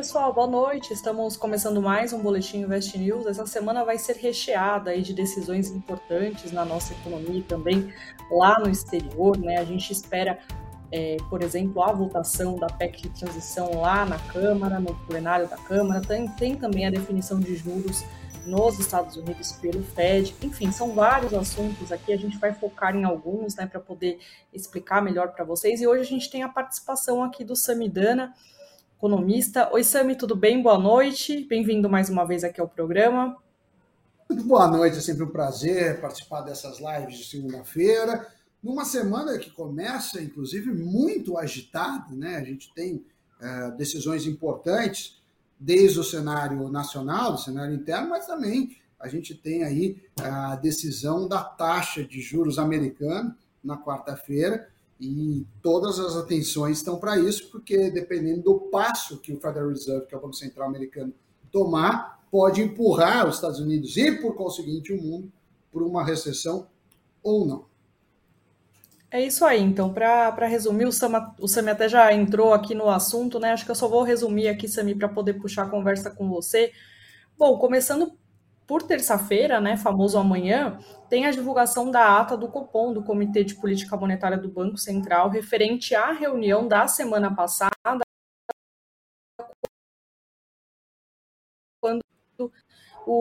pessoal, boa noite. Estamos começando mais um Boletim Invest News. Essa semana vai ser recheada de decisões importantes na nossa economia e também lá no exterior. Né? A gente espera, é, por exemplo, a votação da PEC de transição lá na Câmara, no plenário da Câmara. Tem, tem também a definição de juros nos Estados Unidos pelo Fed. Enfim, são vários assuntos aqui. A gente vai focar em alguns né, para poder explicar melhor para vocês. E hoje a gente tem a participação aqui do Samidana economista. Oi, Sami, tudo bem? Boa noite. Bem-vindo mais uma vez aqui ao programa. Muito boa noite, é sempre um prazer participar dessas lives de segunda-feira. Numa semana que começa, inclusive, muito agitada, né? A gente tem é, decisões importantes, desde o cenário nacional, o cenário interno, mas também a gente tem aí a decisão da taxa de juros americana na quarta-feira e todas as atenções estão para isso, porque dependendo do passo que o Federal Reserve, que é o Banco Central americano, tomar, pode empurrar os Estados Unidos e, por conseguinte, o mundo para uma recessão ou não. É isso aí, então, para resumir, o Sami, o Sami até já entrou aqui no assunto, né? Acho que eu só vou resumir aqui, Sami, para poder puxar a conversa com você. Bom, começando por terça-feira, né, famoso amanhã, tem a divulgação da ata do Copom, do Comitê de Política Monetária do Banco Central, referente à reunião da semana passada, quando o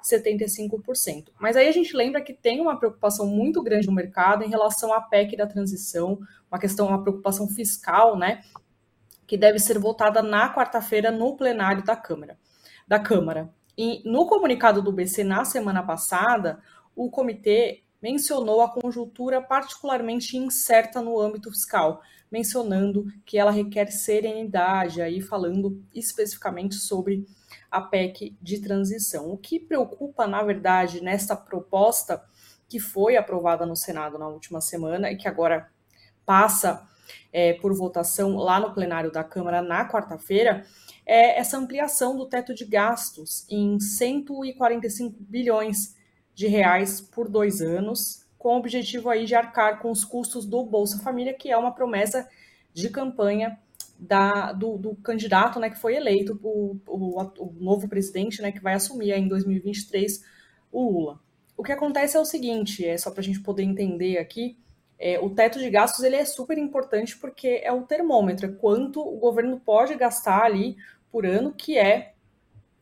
75%. Mas aí a gente lembra que tem uma preocupação muito grande no mercado em relação à PEC da transição, uma questão, uma preocupação fiscal, né, que deve ser votada na quarta-feira no plenário da Câmara. Da Câmara. E no comunicado do BC na semana passada, o comitê mencionou a conjuntura particularmente incerta no âmbito fiscal, mencionando que ela requer serenidade, aí falando especificamente sobre a PEC de transição. O que preocupa, na verdade, nesta proposta que foi aprovada no Senado na última semana e que agora passa é, por votação lá no plenário da Câmara na quarta-feira, é essa ampliação do teto de gastos em 145 bilhões de reais por dois anos, com o objetivo aí de arcar com os custos do Bolsa Família, que é uma promessa de campanha da, do, do, candidato né, que foi eleito, o, o, o novo presidente né, que vai assumir em 2023, o Lula. O que acontece é o seguinte, é só para a gente poder entender aqui, é, o teto de gastos ele é super importante porque é o termômetro, é quanto o governo pode gastar ali por ano, que é,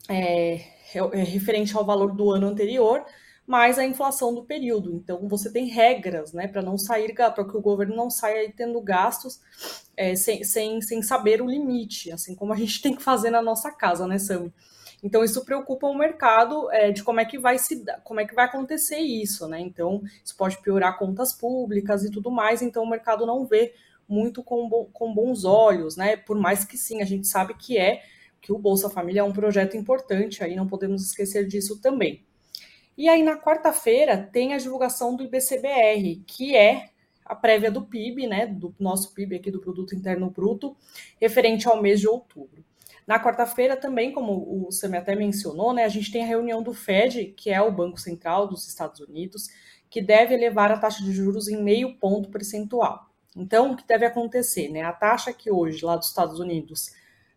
é, é referente ao valor do ano anterior, mais a inflação do período. Então, você tem regras né, para não sair, para que o governo não saia tendo gastos é, sem, sem, sem saber o limite, assim como a gente tem que fazer na nossa casa, né, Sami? Então, isso preocupa o mercado é, de como é que vai se como é que vai acontecer isso, né? Então, isso pode piorar contas públicas e tudo mais, então o mercado não vê muito com, com bons olhos, né? Por mais que sim, a gente sabe que é que o Bolsa Família é um projeto importante, aí não podemos esquecer disso também. E aí, na quarta-feira, tem a divulgação do IBCBR, que é a prévia do PIB, né, do nosso PIB aqui do Produto Interno Bruto, referente ao mês de outubro. Na quarta-feira também, como o Sam até mencionou, né, a gente tem a reunião do Fed, que é o Banco Central dos Estados Unidos, que deve elevar a taxa de juros em meio ponto percentual. Então, o que deve acontecer? Né? A taxa que hoje, lá dos Estados Unidos,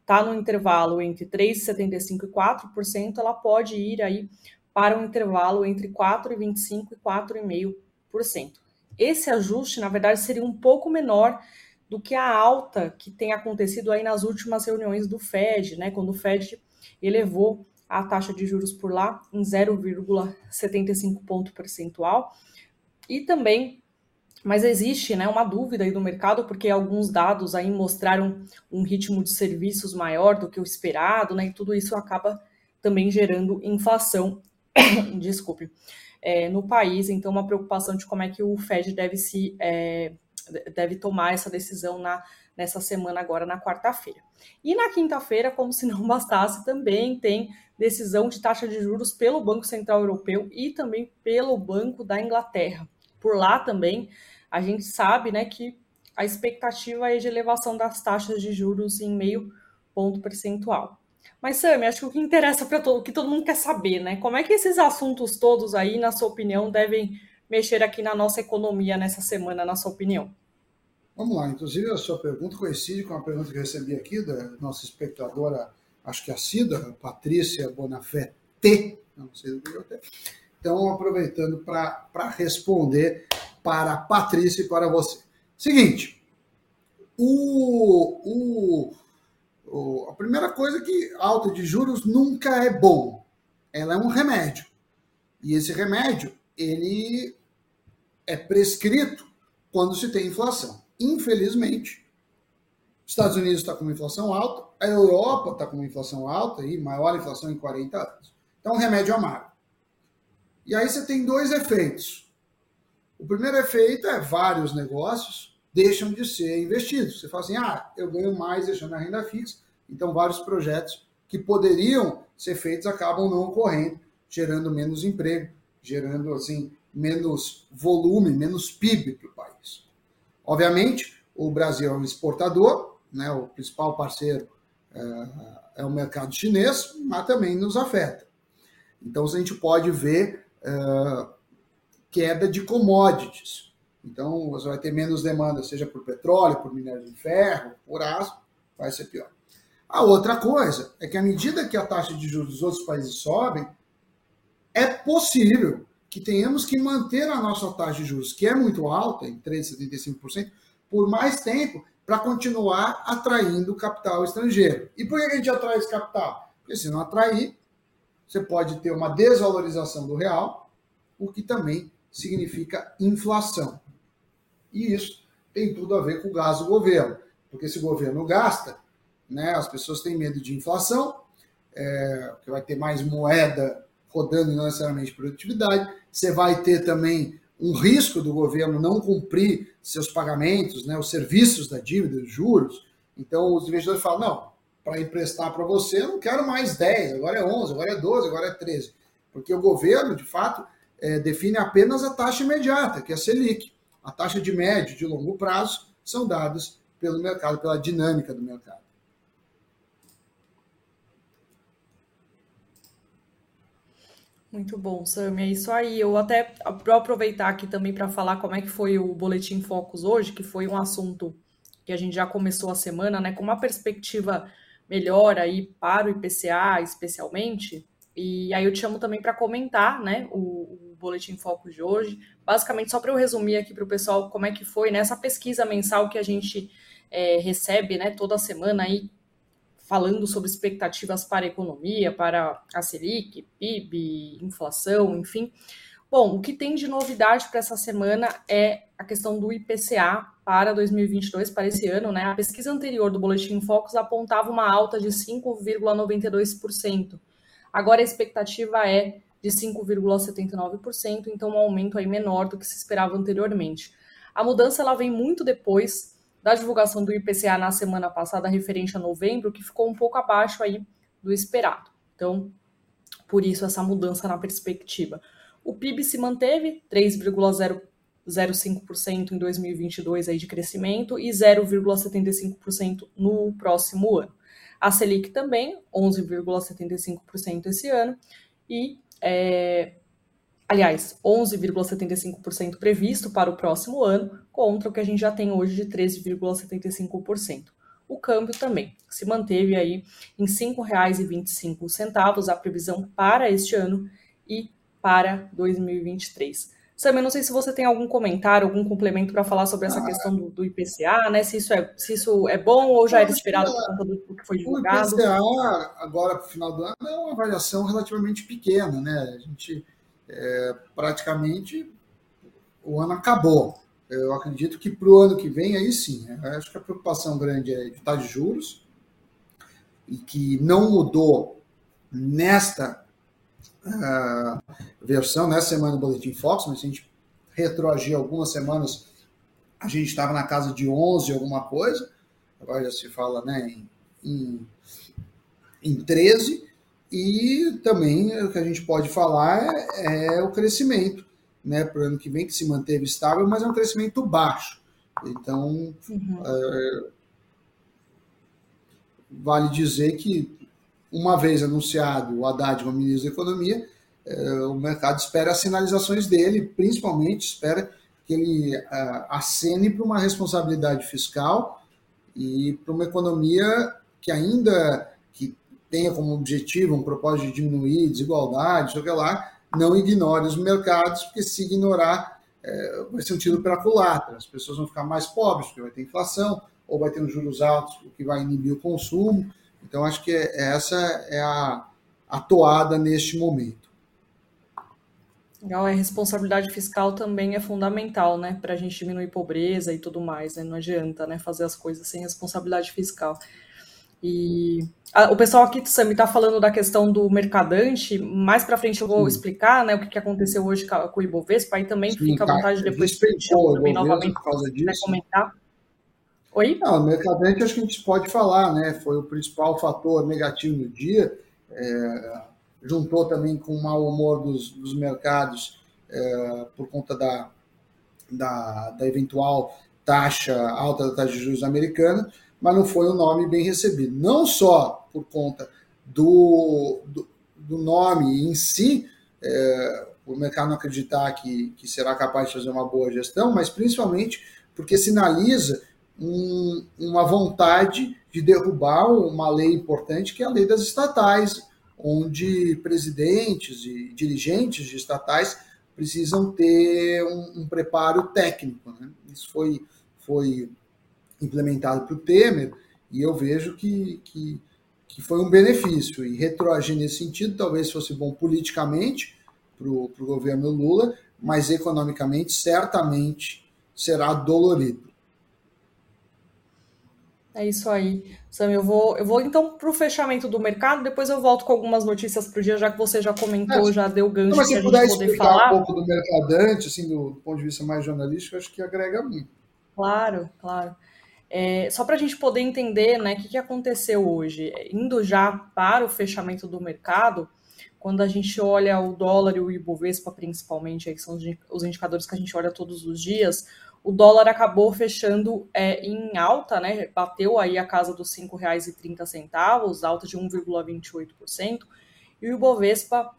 está no intervalo entre 3,75% e 4%, ela pode ir aí para um intervalo entre 4,25% e 4,5%. Esse ajuste, na verdade, seria um pouco menor do que a alta que tem acontecido aí nas últimas reuniões do Fed, né? Quando o Fed elevou a taxa de juros por lá em 0,75 ponto percentual. E também mas existe né, uma dúvida aí do mercado, porque alguns dados aí mostraram um ritmo de serviços maior do que o esperado, né? E tudo isso acaba também gerando inflação, desculpe, é, no país. Então, uma preocupação de como é que o Fed deve se é, deve tomar essa decisão na, nessa semana agora na quarta-feira. E na quinta-feira, como se não bastasse, também tem decisão de taxa de juros pelo Banco Central Europeu e também pelo Banco da Inglaterra. Por lá também a gente sabe né, que a expectativa é de elevação das taxas de juros em meio ponto percentual. Mas, Sam, acho que o que interessa para todo, o que todo mundo quer saber, né? Como é que esses assuntos todos aí, na sua opinião, devem mexer aqui na nossa economia nessa semana, na sua opinião? Vamos lá, inclusive a sua pergunta coincide com a pergunta que eu recebi aqui da nossa espectadora, acho que a Cida, Patrícia Bonafé T, não sei do que eu tenho. Então, aproveitando para responder para a Patrícia e para você. Seguinte, o, o, o, a primeira coisa é que alta de juros nunca é bom. Ela é um remédio. E esse remédio, ele é prescrito quando se tem inflação. Infelizmente, os Estados Unidos está com uma inflação alta, a Europa está com uma inflação alta, e maior inflação em 40 anos. Então, um remédio amargo. E aí você tem dois efeitos. O primeiro efeito é vários negócios deixam de ser investidos. Você fala assim, ah, eu ganho mais deixando a renda fixa, então vários projetos que poderiam ser feitos acabam não ocorrendo, gerando menos emprego, gerando assim menos volume, menos PIB para o país. Obviamente, o Brasil é um exportador, né, o principal parceiro é, é o mercado chinês, mas também nos afeta. Então, a gente pode ver é, queda de commodities. Então, você vai ter menos demanda, seja por petróleo, por minério de ferro, por aço, vai ser pior. A outra coisa é que, à medida que a taxa de juros dos outros países sobem, é possível que tenhamos que manter a nossa taxa de juros, que é muito alta, em 3,75%, por mais tempo, para continuar atraindo capital estrangeiro. E por que a gente atrai esse capital? Porque se não atrair, você pode ter uma desvalorização do real, o que também significa inflação. E isso tem tudo a ver com o gasto do governo, porque se o governo gasta, né, as pessoas têm medo de inflação, é, que vai ter mais moeda rodando e não necessariamente produtividade. Você vai ter também um risco do governo não cumprir seus pagamentos, né, os serviços da dívida, os juros. Então, os investidores falam: não, para emprestar para você, eu não quero mais 10, agora é 11, agora é 12, agora é 13. Porque o governo, de fato, é, define apenas a taxa imediata, que é a Selic. A taxa de médio e de longo prazo são dadas pelo mercado, pela dinâmica do mercado. Muito bom, Sam. É isso aí. Eu até vou aproveitar aqui também para falar como é que foi o Boletim Focus hoje, que foi um assunto que a gente já começou a semana, né, com uma perspectiva melhor aí para o IPCA, especialmente. E aí eu te chamo também para comentar, né, o, Boletim Focus de hoje. Basicamente, só para eu resumir aqui para o pessoal como é que foi nessa né, pesquisa mensal que a gente é, recebe, né, toda semana aí falando sobre expectativas para a economia, para a Selic, PIB, inflação, enfim. Bom, o que tem de novidade para essa semana é a questão do IPCA para 2022, para esse ano, né? A pesquisa anterior do Boletim Focus apontava uma alta de 5,92%. Agora a expectativa é de 5,79%, então um aumento aí menor do que se esperava anteriormente. A mudança ela vem muito depois da divulgação do IPCA na semana passada, referente a novembro, que ficou um pouco abaixo aí do esperado. Então, por isso essa mudança na perspectiva. O PIB se manteve 3,05% em 2022 aí de crescimento e 0,75% no próximo ano. A Selic também, 11,75% esse ano e é, aliás, 11,75% previsto para o próximo ano, contra o que a gente já tem hoje de 13,75%. O câmbio também se manteve aí em R$ 5,25 a previsão para este ano e para 2023. Sam, eu não sei se você tem algum comentário, algum complemento para falar sobre essa ah, questão do, do, IPCA, né? Se isso, é, se isso é bom ou já era esperado por conta do que foi divulgado. O IPCA, agora para o final do ano, é uma variação relativamente pequena, né? A gente é, praticamente o ano acabou. Eu acredito que para o ano que vem, aí sim, né? acho que a preocupação grande é de taxa de juros, e que não mudou nesta uh, versão, nessa semana do Boletim Fox, mas se a gente retroagir algumas semanas, a gente estava na casa de 11 alguma coisa, agora já se fala né, em, em, em 13, e também o que a gente pode falar é, é o crescimento, né, para o ano que vem, que se manteve estável, mas é um crescimento baixo. Então, uhum. é, vale dizer que, uma vez anunciado o Haddad como ministro da Economia, é, o mercado espera as sinalizações dele, principalmente espera que ele uh, acene para uma responsabilidade fiscal e para uma economia que ainda que tenha como objetivo um propósito de diminuir desigualdade, sei lá, não ignore os mercados, porque se ignorar é, vai ser um tiro para a culatra. As pessoas vão ficar mais pobres, porque vai ter inflação, ou vai ter uns juros altos, o que vai inibir o consumo. Então, acho que essa é a, a toada neste momento. Legal, a responsabilidade fiscal também é fundamental, né, para a gente diminuir pobreza e tudo mais, né? Não adianta, né, fazer as coisas sem responsabilidade fiscal. E a, o pessoal aqui, Sami, está falando da questão do mercadante. Mais para frente eu vou Sim. explicar né, o que, que aconteceu hoje com o Ibovespa. Aí também Sim, fica à vontade depois de também novamente por causa disso. comentar. Oi? Não, o mercadante acho que a gente pode falar, né? Foi o principal fator negativo no dia. É, juntou também com o mau humor dos, dos mercados é, por conta da, da, da eventual taxa alta da taxa de juros americana mas não foi um nome bem recebido. Não só por conta do, do, do nome em si, é, o mercado não acreditar que, que será capaz de fazer uma boa gestão, mas principalmente porque sinaliza um, uma vontade de derrubar uma lei importante, que é a lei das estatais, onde presidentes e dirigentes de estatais precisam ter um, um preparo técnico. Né? Isso foi, foi implementado para o Temer, e eu vejo que, que, que, foi um benefício. E retroagir nesse sentido talvez fosse bom politicamente para o governo Lula, mas economicamente certamente será dolorido. É isso aí. Sam, eu vou, eu vou então para o fechamento do mercado, depois eu volto com algumas notícias para o dia, já que você já comentou, é, já deu gancho para a gente poder explicar falar. um pouco do mercadante, assim, do, do ponto de vista mais jornalístico, acho que agrega muito. Claro, claro. É, só para a gente poder entender né, o que, que aconteceu hoje, indo já para o fechamento do mercado, quando a gente olha o dólar e o Ibovespa, principalmente, aí, que são os indicadores que a gente olha todos os dias, o dólar acabou fechando é, em alta, né? Bateu aí a casa dos R$ 5,30, alta de 1,28%, e o Ibovespa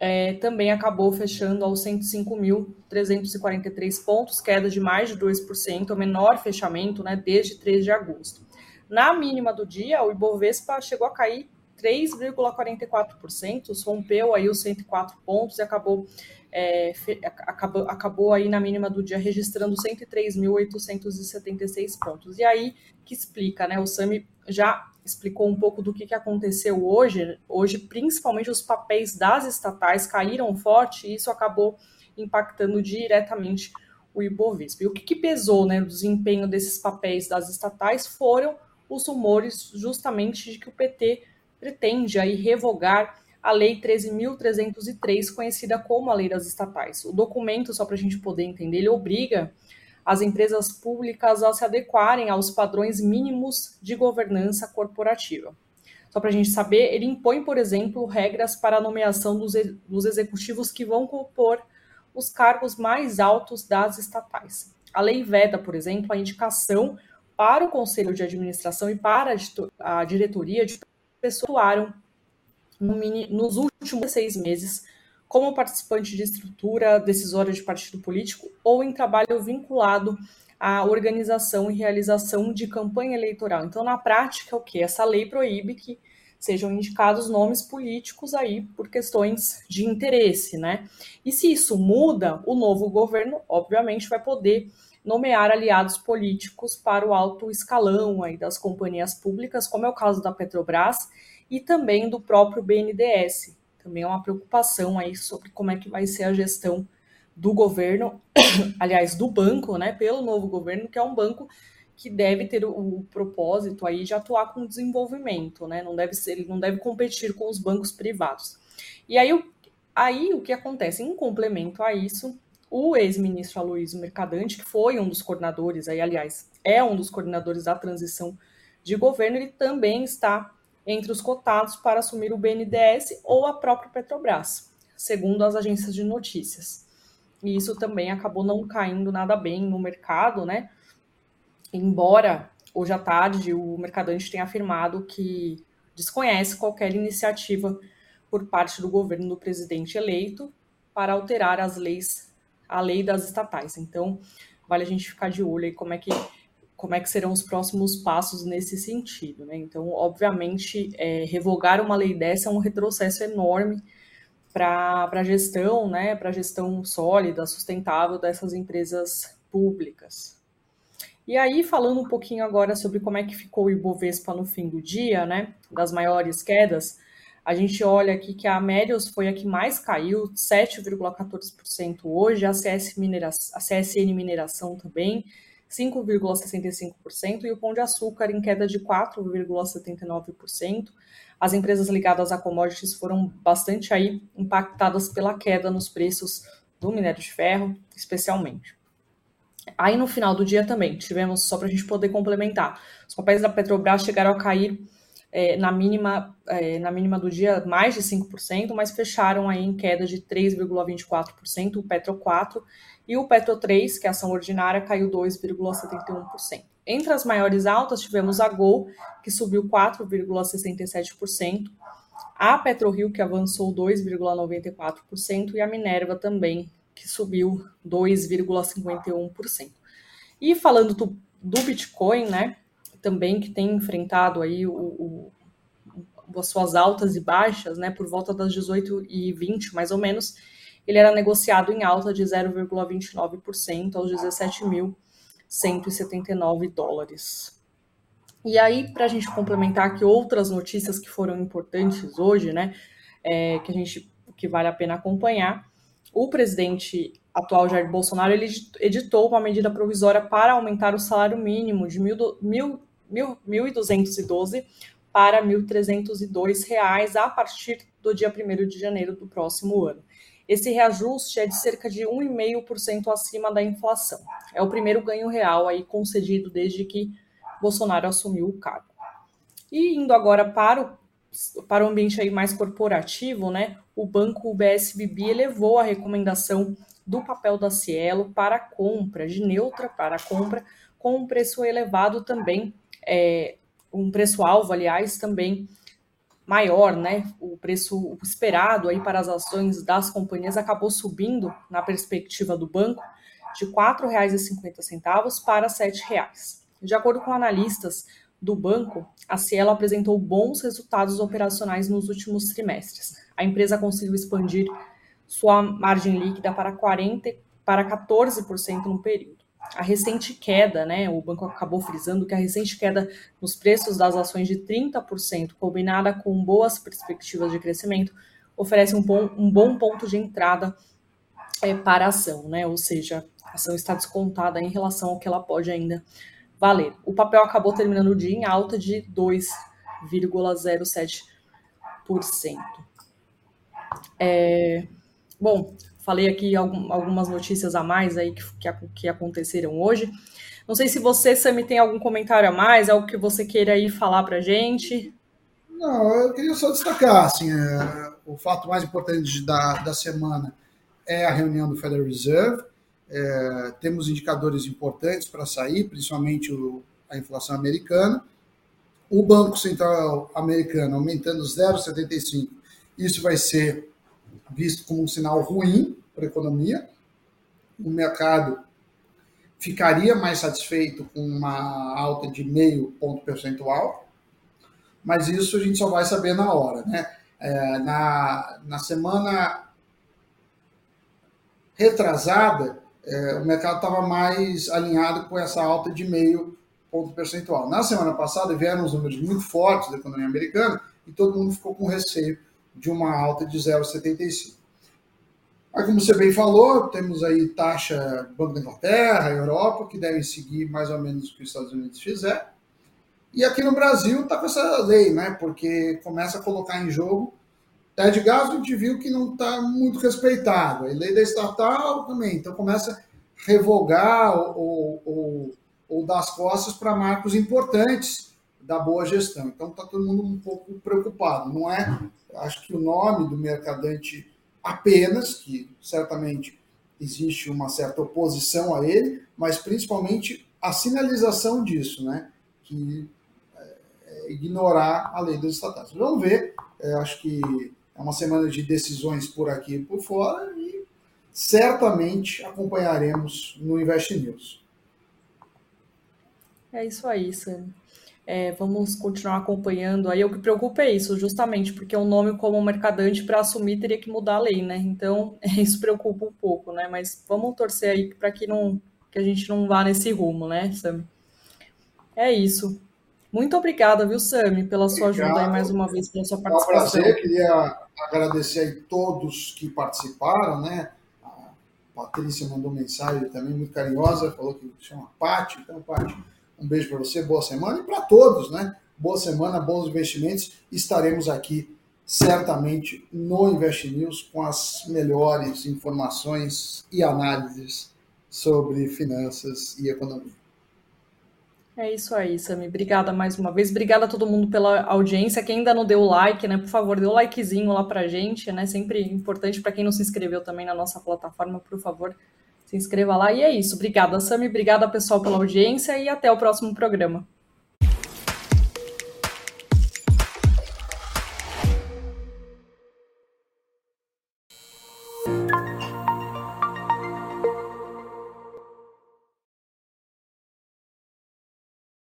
é, também acabou fechando aos 105.343 pontos, queda de mais de 2%, o menor fechamento né, desde 3 de agosto. Na mínima do dia, o Ibovespa chegou a cair 3,44%, rompeu aí os 104 pontos e acabou, é, acabou, acabou aí na mínima do dia registrando 103.876 pontos. E aí que explica, né? O Sami já explicou um pouco do que, que aconteceu hoje. Hoje, principalmente, os papéis das estatais caíram forte e isso acabou impactando diretamente o Ibovespa. E o que, que pesou né, no desempenho desses papéis das estatais foram os rumores justamente de que o PT pretende aí revogar a Lei 13.303, conhecida como a Lei das Estatais. O documento, só para a gente poder entender, ele obriga as empresas públicas a se adequarem aos padrões mínimos de governança corporativa. Só para a gente saber, ele impõe, por exemplo, regras para a nomeação dos, dos executivos que vão compor os cargos mais altos das estatais. A lei veda, por exemplo, a indicação para o conselho de administração e para a diretoria de pessoas atuaram nos últimos seis meses como participante de estrutura decisória de partido político ou em trabalho vinculado à organização e realização de campanha eleitoral. Então, na prática, o que? Essa lei proíbe que sejam indicados nomes políticos aí por questões de interesse, né? E se isso muda, o novo governo, obviamente, vai poder nomear aliados políticos para o alto escalão aí das companhias públicas, como é o caso da Petrobras e também do próprio BNDES, também é uma preocupação aí sobre como é que vai ser a gestão do governo, aliás, do banco, né, pelo novo governo, que é um banco que deve ter o, o propósito aí de atuar com desenvolvimento, né? Não deve ser, ele não deve competir com os bancos privados. E aí, o, aí o que acontece? Em complemento a isso, o ex-ministro Aloysio Mercadante, que foi um dos coordenadores, aí, aliás, é um dos coordenadores da transição de governo, ele também está entre os cotados para assumir o BNDES ou a própria Petrobras, segundo as agências de notícias. E isso também acabou não caindo nada bem no mercado, né? Embora hoje à tarde o mercadante tenha afirmado que desconhece qualquer iniciativa por parte do governo do presidente eleito para alterar as leis a lei das estatais. Então, vale a gente ficar de olho aí como é que como é que serão os próximos passos nesse sentido. Né? Então, obviamente, é, revogar uma lei dessa é um retrocesso enorme para a gestão, né, para a gestão sólida, sustentável dessas empresas públicas. E aí, falando um pouquinho agora sobre como é que ficou o Ibovespa no fim do dia, né, das maiores quedas, a gente olha aqui que a Melios foi a que mais caiu, 7,14% hoje, a, CS a CSN Mineração também, 5,65%, e o Pão de Açúcar em queda de 4,79%. As empresas ligadas a commodities foram bastante aí impactadas pela queda nos preços do minério de ferro, especialmente. Aí no final do dia também tivemos, só para a gente poder complementar, os papéis da Petrobras chegaram a cair é, na, mínima, é, na mínima do dia mais de 5%, mas fecharam aí em queda de 3,24%, o Petro 4, e o Petro 3, que é a ação ordinária, caiu 2,71%. Entre as maiores altas, tivemos a Gol, que subiu 4,67%, a PetroRio, que avançou 2,94%, e a Minerva também, que subiu 2,51%. E falando do, do, Bitcoin, né, também que tem enfrentado aí o, o, as suas altas e baixas, né, por volta das 18 e 20 mais ou menos, ele era negociado em alta de 0,29% aos 17.179 dólares. E aí, para a gente complementar aqui outras notícias que foram importantes hoje, né, é, que a gente que vale a pena acompanhar, o presidente atual Jair Bolsonaro ele editou uma medida provisória para aumentar o salário mínimo de 1.212 para R$ 1.302 a partir do dia 1 de janeiro do próximo ano. Esse reajuste é de cerca de 1,5% acima da inflação. É o primeiro ganho real aí concedido desde que Bolsonaro assumiu o cargo. E indo agora para o para o ambiente aí mais corporativo, né, o banco BSBB elevou a recomendação do papel da Cielo para compra, de neutra para compra, com um preço elevado também, é, um preço-alvo, aliás, também maior, né? O preço esperado aí para as ações das companhias acabou subindo na perspectiva do banco de R$ 4,50 para R$ 7,00. De acordo com analistas, do banco, a Cielo apresentou bons resultados operacionais nos últimos trimestres. A empresa conseguiu expandir sua margem líquida para 40 para 14% no período. A recente queda, né, o banco acabou frisando que a recente queda nos preços das ações de 30%, combinada com boas perspectivas de crescimento, oferece um bom, um bom ponto de entrada é, para a ação, né? Ou seja, a ação está descontada em relação ao que ela pode ainda valer. O papel acabou terminando o dia em alta de 2,07%. É, bom, falei aqui algumas notícias a mais aí que, que, que, aconteceram hoje. Não sei se você, Sami, tem algum comentário a mais, algo que você queira aí falar para gente. Não, eu queria só destacar, assim, é, o fato mais importante da, da semana é a reunião do Federal Reserve, é, temos indicadores importantes para sair, principalmente o, a inflação americana. O Banco Central americano aumentando 0,75, isso vai ser visto como um sinal ruim para a economia. O mercado ficaria mais satisfeito com uma alta de meio ponto percentual, mas isso a gente só vai saber na hora. Né? É, na, na semana retrasada, é, o mercado estava mais alinhado com essa alta de meio ponto percentual. Na semana passada vieram os números muito fortes da economia americana e todo mundo ficou com receio de uma alta de 0,75. Mas como você bem falou, temos aí taxa Banco da Inglaterra, Europa, que devem seguir mais ou menos o que os Estados Unidos fizer. E aqui no Brasil está com essa lei, né? Porque começa a colocar em jogo Ted Gas a gente viu que não está muito respeitado. A lei da estatal também. Então começa a revogar ou, ou, ou dar as costas para marcos importantes da boa gestão. Então está todo mundo um pouco preocupado. Não é, acho que o nome do mercadante apenas, que certamente existe uma certa oposição a ele, mas principalmente a sinalização disso, né? Que é, é ignorar a lei das estatais. Vamos ver. É, acho que é uma semana de decisões por aqui e por fora e certamente acompanharemos no Invest News. É isso aí, Sam. É, vamos continuar acompanhando. Aí o que preocupa é isso, justamente porque o nome como mercadante para assumir teria que mudar a lei, né? Então isso preocupa um pouco, né? Mas vamos torcer aí para que não que a gente não vá nesse rumo, né, Sam? É isso. Muito obrigada, viu, Sami, pela sua Obrigado. ajuda aí mais uma vez, pela sua participação. É um prazer, queria agradecer aí todos que participaram, né? A Patrícia mandou mensagem também muito carinhosa, falou que chama Pati, então, Pati, um beijo para você, boa semana e para todos, né? Boa semana, bons investimentos. Estaremos aqui certamente no Invest News com as melhores informações e análises sobre finanças e economia. É isso aí, Sami. Obrigada mais uma vez. Obrigada a todo mundo pela audiência. Quem ainda não deu like, né? Por favor, dê o um likezinho lá pra gente, né? Sempre importante para quem não se inscreveu também na nossa plataforma, por favor, se inscreva lá. E é isso. Obrigada, Sami. Obrigada, pessoal, pela audiência e até o próximo programa.